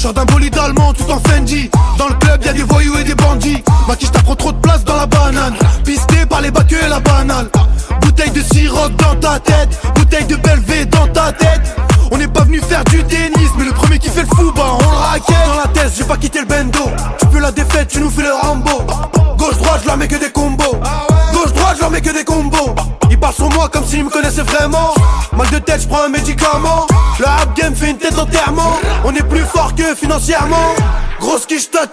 Sors d'un bolide allemand tout en Fendi. Dans le club y'a des voyous et des bandits. Ma quiche t'apprend trop de place dans la banane. Pisté par les bacs et la banale Bouteille de sirop dans ta tête. Bouteille de Belvé dans ta tête. On n'est pas venu faire du tennis Mais le premier qui fait le fou bah on le raquette. Dans la tête j'ai pas quitté le bendo. Tu peux la défaite tu nous fais le Rambo. Gauche droite je leur mets que des combos. Gauche droite je leur mets que des combos. Ils parlent sur moi comme s'ils me connaissaient vraiment. Mal de tête je prends un médicament. Le financièrement. Grosse quiche t'as